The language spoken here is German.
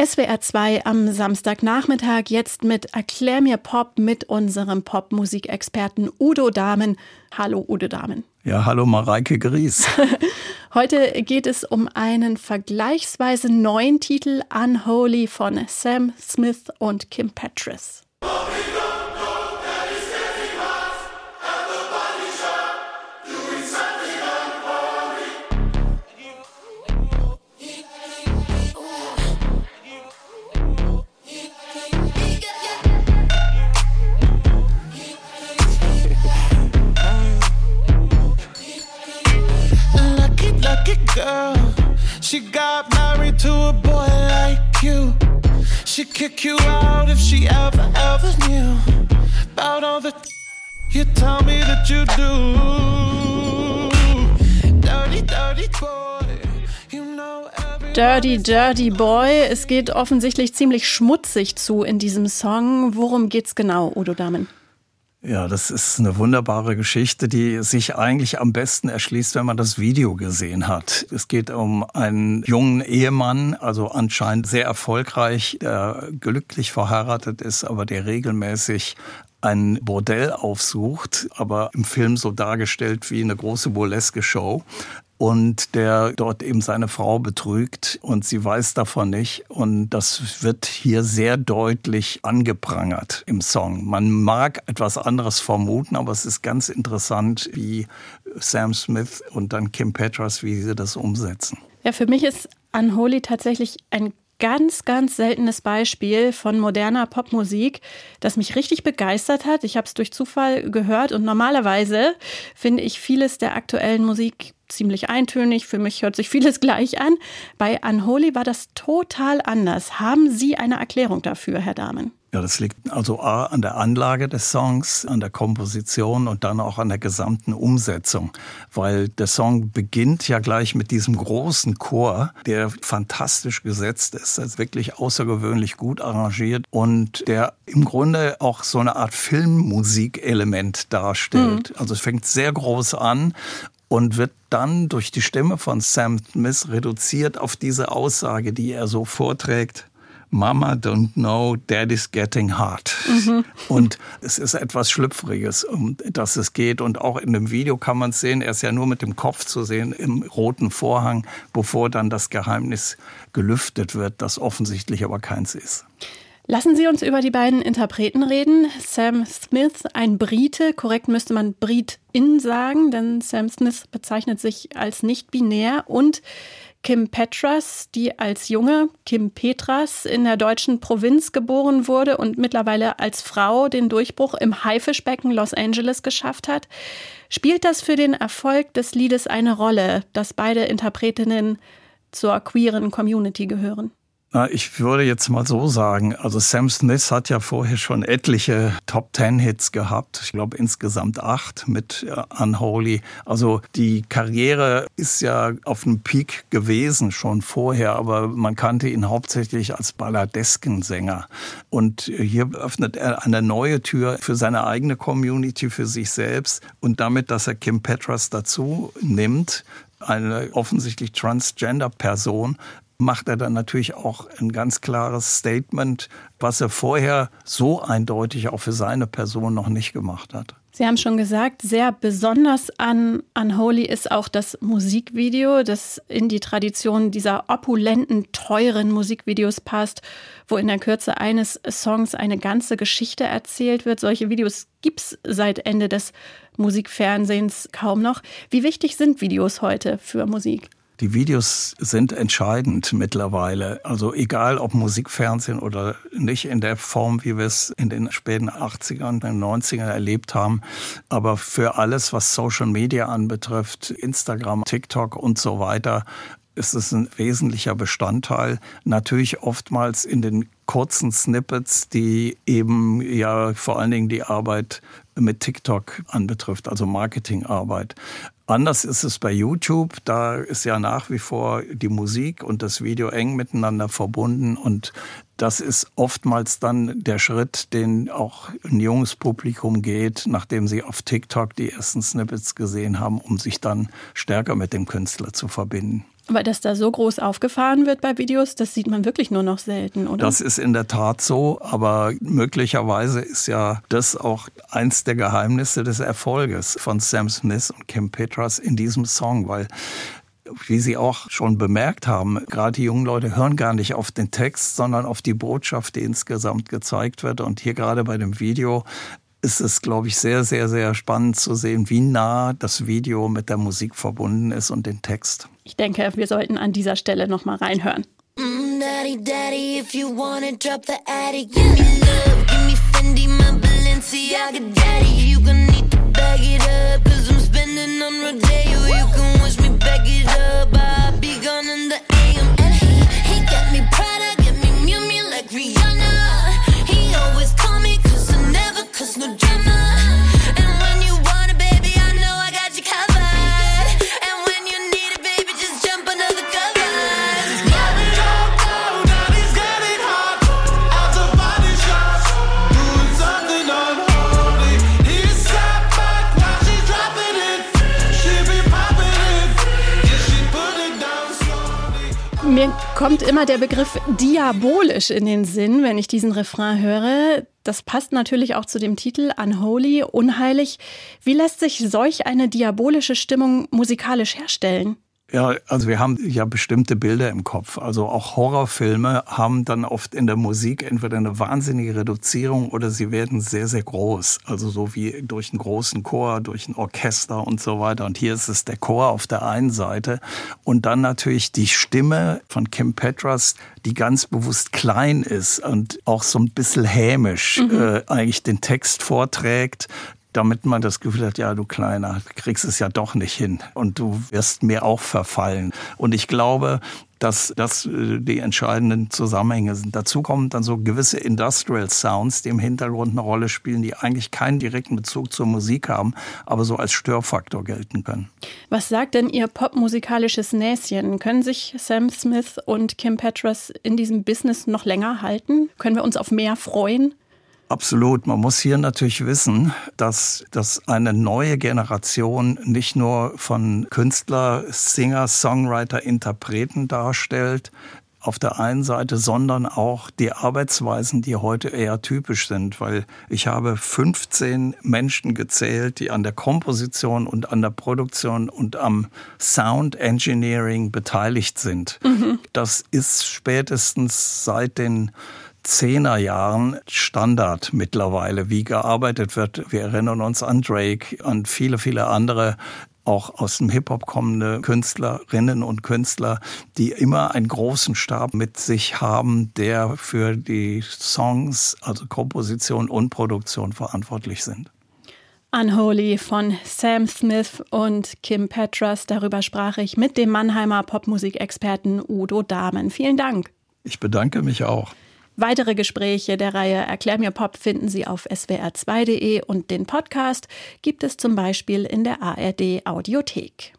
SWR 2 am Samstagnachmittag jetzt mit Erklär mir Pop mit unserem Popmusikexperten Udo Dahmen. Hallo Udo Dahmen. Ja, hallo Mareike Gries. Heute geht es um einen vergleichsweise neuen Titel Unholy von Sam Smith und Kim Petras. She got married to a boy like you. She'd kick you out if she ever, ever knew about all the you tell me that you do. Dirty, dirty boy. Dirty, Dirty Boy. Es geht offensichtlich ziemlich schmutzig zu in diesem Song. Worum geht's genau, Udo Damen? Ja, das ist eine wunderbare Geschichte, die sich eigentlich am besten erschließt, wenn man das Video gesehen hat. Es geht um einen jungen Ehemann, also anscheinend sehr erfolgreich, der glücklich verheiratet ist, aber der regelmäßig ein Bordell aufsucht, aber im Film so dargestellt wie eine große burleske Show und der dort eben seine Frau betrügt und sie weiß davon nicht. Und das wird hier sehr deutlich angeprangert im Song. Man mag etwas anderes vermuten, aber es ist ganz interessant, wie Sam Smith und dann Kim Petras, wie sie das umsetzen. Ja, für mich ist Unholy tatsächlich ein ganz, ganz seltenes Beispiel von moderner Popmusik, das mich richtig begeistert hat. Ich habe es durch Zufall gehört und normalerweise finde ich vieles der aktuellen Musik ziemlich eintönig. Für mich hört sich vieles gleich an. Bei Unholy war das total anders. Haben Sie eine Erklärung dafür, Herr Dahmen? Ja, das liegt also A an der Anlage des Songs, an der Komposition und dann auch an der gesamten Umsetzung, weil der Song beginnt ja gleich mit diesem großen Chor, der fantastisch gesetzt ist, das ist wirklich außergewöhnlich gut arrangiert und der im Grunde auch so eine Art Filmmusikelement darstellt. Mhm. Also es fängt sehr groß an und wird dann durch die Stimme von Sam Smith reduziert auf diese Aussage, die er so vorträgt. Mama don't know, Daddy's getting hard. Mhm. Und es ist etwas Schlüpfriges, um das es geht. Und auch in dem Video kann man es sehen, er ist ja nur mit dem Kopf zu sehen im roten Vorhang, bevor dann das Geheimnis gelüftet wird, das offensichtlich aber keins ist. Lassen Sie uns über die beiden Interpreten reden. Sam Smith, ein Brite, korrekt müsste man Britin sagen, denn Sam Smith bezeichnet sich als nicht binär und Kim Petras, die als Junge Kim Petras in der deutschen Provinz geboren wurde und mittlerweile als Frau den Durchbruch im Haifischbecken Los Angeles geschafft hat. Spielt das für den Erfolg des Liedes eine Rolle, dass beide Interpretinnen zur queeren Community gehören? Ich würde jetzt mal so sagen, also Sam Smith hat ja vorher schon etliche Top Ten Hits gehabt. Ich glaube insgesamt acht mit äh, Unholy. Also die Karriere ist ja auf einem Peak gewesen schon vorher, aber man kannte ihn hauptsächlich als Balladeskensänger. Und hier öffnet er eine neue Tür für seine eigene Community, für sich selbst und damit, dass er Kim Petras dazu nimmt, eine offensichtlich transgender Person, macht er dann natürlich auch ein ganz klares Statement, was er vorher so eindeutig auch für seine Person noch nicht gemacht hat. Sie haben schon gesagt, sehr besonders an Unholy ist auch das Musikvideo, das in die Tradition dieser opulenten, teuren Musikvideos passt, wo in der Kürze eines Songs eine ganze Geschichte erzählt wird. Solche Videos gibt es seit Ende des Musikfernsehens kaum noch. Wie wichtig sind Videos heute für Musik? Die Videos sind entscheidend mittlerweile. Also egal ob Musikfernsehen oder nicht in der Form, wie wir es in den späten 80ern und 90ern erlebt haben. Aber für alles, was Social Media anbetrifft, Instagram, TikTok und so weiter, ist es ein wesentlicher Bestandteil. Natürlich oftmals in den kurzen Snippets, die eben ja vor allen Dingen die Arbeit mit TikTok anbetrifft, also Marketingarbeit. Anders ist es bei YouTube. Da ist ja nach wie vor die Musik und das Video eng miteinander verbunden. Und das ist oftmals dann der Schritt, den auch ein junges Publikum geht, nachdem sie auf TikTok die ersten Snippets gesehen haben, um sich dann stärker mit dem Künstler zu verbinden. Aber dass da so groß aufgefahren wird bei Videos, das sieht man wirklich nur noch selten, oder? Das ist in der Tat so, aber möglicherweise ist ja das auch eins der Geheimnisse des Erfolges von Sam Smith und Kim Petras in diesem Song, weil wie Sie auch schon bemerkt haben, gerade die jungen Leute hören gar nicht auf den Text, sondern auf die Botschaft, die insgesamt gezeigt wird. Und hier gerade bei dem Video ist es, glaube ich, sehr, sehr, sehr spannend zu sehen, wie nah das Video mit der Musik verbunden ist und den Text. Ich denke, wir sollten an dieser Stelle noch mal reinhören. Mm, daddy, daddy, if you wanna drop the attic, give me love, give me Fendi, my Balenciaga, daddy, you gonna need to bag it up, cause I'm spending on Rodeo, you can kommt immer der Begriff diabolisch in den Sinn, wenn ich diesen Refrain höre. Das passt natürlich auch zu dem Titel Unholy, unheilig. Wie lässt sich solch eine diabolische Stimmung musikalisch herstellen? Ja, also wir haben ja bestimmte Bilder im Kopf. Also auch Horrorfilme haben dann oft in der Musik entweder eine wahnsinnige Reduzierung oder sie werden sehr, sehr groß. Also so wie durch einen großen Chor, durch ein Orchester und so weiter. Und hier ist es der Chor auf der einen Seite und dann natürlich die Stimme von Kim Petras, die ganz bewusst klein ist und auch so ein bisschen hämisch mhm. äh, eigentlich den Text vorträgt damit man das Gefühl hat, ja, du Kleiner, kriegst es ja doch nicht hin und du wirst mir auch verfallen. Und ich glaube, dass das äh, die entscheidenden Zusammenhänge sind. Dazu kommen dann so gewisse Industrial Sounds, die im Hintergrund eine Rolle spielen, die eigentlich keinen direkten Bezug zur Musik haben, aber so als Störfaktor gelten können. Was sagt denn Ihr popmusikalisches Näschen? Können sich Sam Smith und Kim Petras in diesem Business noch länger halten? Können wir uns auf mehr freuen? Absolut. Man muss hier natürlich wissen, dass das eine neue Generation nicht nur von Künstler, Singer, Songwriter, Interpreten darstellt, auf der einen Seite, sondern auch die Arbeitsweisen, die heute eher typisch sind, weil ich habe 15 Menschen gezählt, die an der Komposition und an der Produktion und am Sound Engineering beteiligt sind. Mhm. Das ist spätestens seit den Zehnerjahren Standard mittlerweile, wie gearbeitet wird. Wir erinnern uns an Drake, an viele, viele andere auch aus dem Hip-Hop kommende Künstlerinnen und Künstler, die immer einen großen Stab mit sich haben, der für die Songs, also Komposition und Produktion verantwortlich sind. Unholy von Sam Smith und Kim Petras. Darüber sprach ich mit dem Mannheimer Popmusikexperten Udo Dahmen. Vielen Dank. Ich bedanke mich auch. Weitere Gespräche der Reihe Erklär mir Pop finden Sie auf swr2.de und den Podcast gibt es zum Beispiel in der ARD Audiothek.